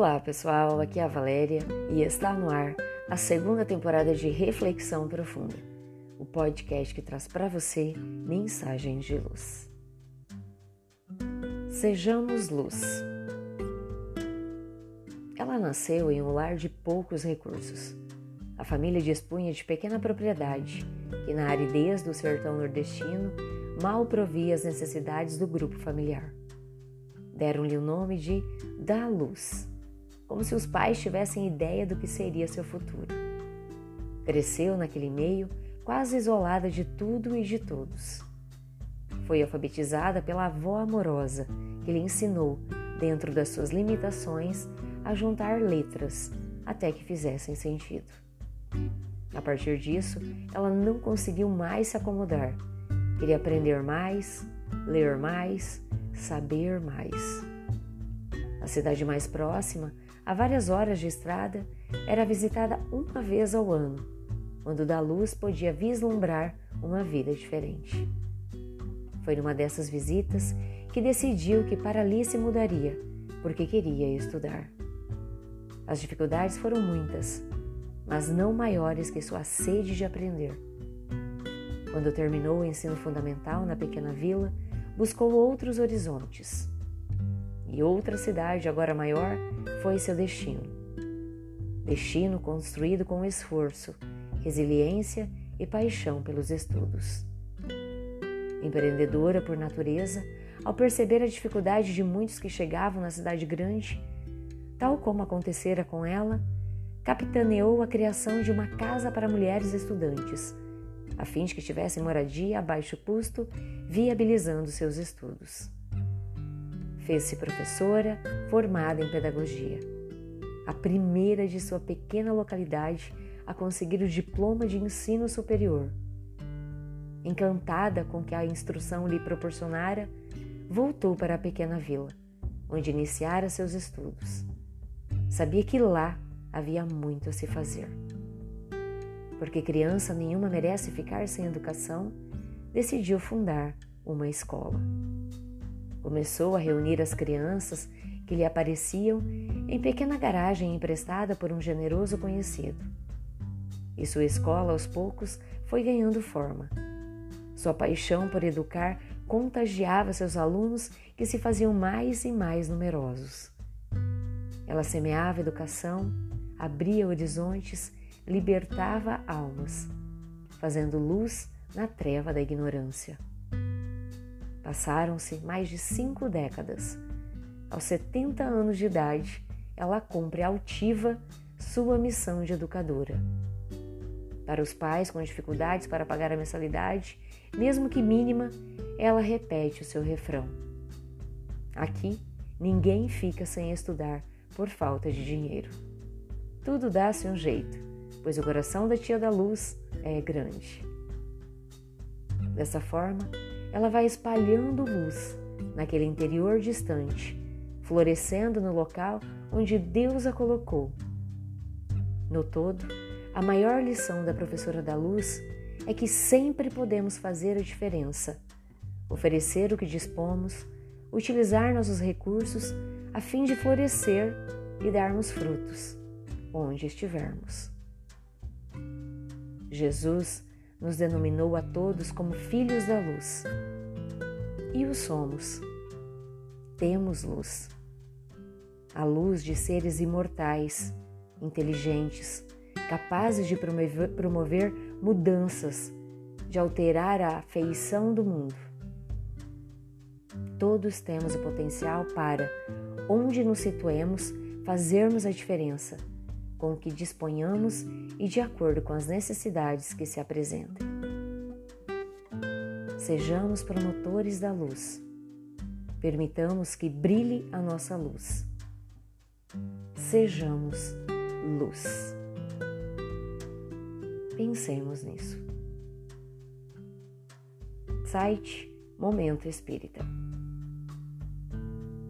Olá pessoal, aqui é a Valéria e está no ar a segunda temporada de Reflexão Profunda, o podcast que traz para você mensagens de luz. Sejamos luz. Ela nasceu em um lar de poucos recursos. A família dispunha de pequena propriedade que, na aridez do sertão nordestino, mal provia as necessidades do grupo familiar. Deram-lhe o nome de Da Luz como se os pais tivessem ideia do que seria seu futuro. Cresceu naquele meio, quase isolada de tudo e de todos. Foi alfabetizada pela avó amorosa, que lhe ensinou, dentro das suas limitações, a juntar letras até que fizessem sentido. A partir disso, ela não conseguiu mais se acomodar. Queria aprender mais, ler mais, saber mais. A cidade mais próxima a várias horas de estrada, era visitada uma vez ao ano, quando da luz podia vislumbrar uma vida diferente. Foi numa dessas visitas que decidiu que para ali se mudaria, porque queria estudar. As dificuldades foram muitas, mas não maiores que sua sede de aprender. Quando terminou o ensino fundamental na pequena vila, buscou outros horizontes e outra cidade, agora maior, foi seu destino. Destino construído com esforço, resiliência e paixão pelos estudos. Empreendedora por natureza, ao perceber a dificuldade de muitos que chegavam na cidade grande, tal como acontecera com ela, capitaneou a criação de uma casa para mulheres estudantes, a fim de que tivessem moradia a baixo custo, viabilizando seus estudos. Fez-se professora formada em pedagogia, a primeira de sua pequena localidade a conseguir o diploma de ensino superior. Encantada com que a instrução lhe proporcionara, voltou para a pequena vila, onde iniciara seus estudos. Sabia que lá havia muito a se fazer. Porque criança nenhuma merece ficar sem educação, decidiu fundar uma escola. Começou a reunir as crianças que lhe apareciam em pequena garagem emprestada por um generoso conhecido. E sua escola, aos poucos, foi ganhando forma. Sua paixão por educar contagiava seus alunos que se faziam mais e mais numerosos. Ela semeava educação, abria horizontes, libertava almas, fazendo luz na treva da ignorância. Passaram-se mais de cinco décadas. Aos 70 anos de idade, ela cumpre altiva sua missão de educadora. Para os pais com dificuldades para pagar a mensalidade, mesmo que mínima, ela repete o seu refrão: Aqui ninguém fica sem estudar por falta de dinheiro. Tudo dá-se um jeito, pois o coração da tia da luz é grande. Dessa forma, ela vai espalhando luz naquele interior distante, florescendo no local onde Deus a colocou. No todo, a maior lição da professora da luz é que sempre podemos fazer a diferença, oferecer o que dispomos, utilizar nossos recursos a fim de florescer e darmos frutos onde estivermos. Jesus nos denominou a todos como filhos da luz. E o somos. Temos luz. A luz de seres imortais, inteligentes, capazes de promover, promover mudanças, de alterar a feição do mundo. Todos temos o potencial para, onde nos situemos, fazermos a diferença com o que disponhamos e de acordo com as necessidades que se apresentem. Sejamos promotores da luz. Permitamos que brilhe a nossa luz. Sejamos luz. Pensemos nisso. Site Momento Espírita.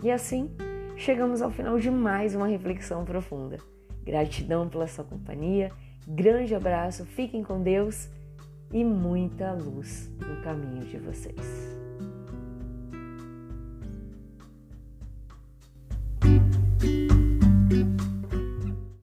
E assim, chegamos ao final de mais uma reflexão profunda. Gratidão pela sua companhia, grande abraço, fiquem com Deus e muita luz no caminho de vocês.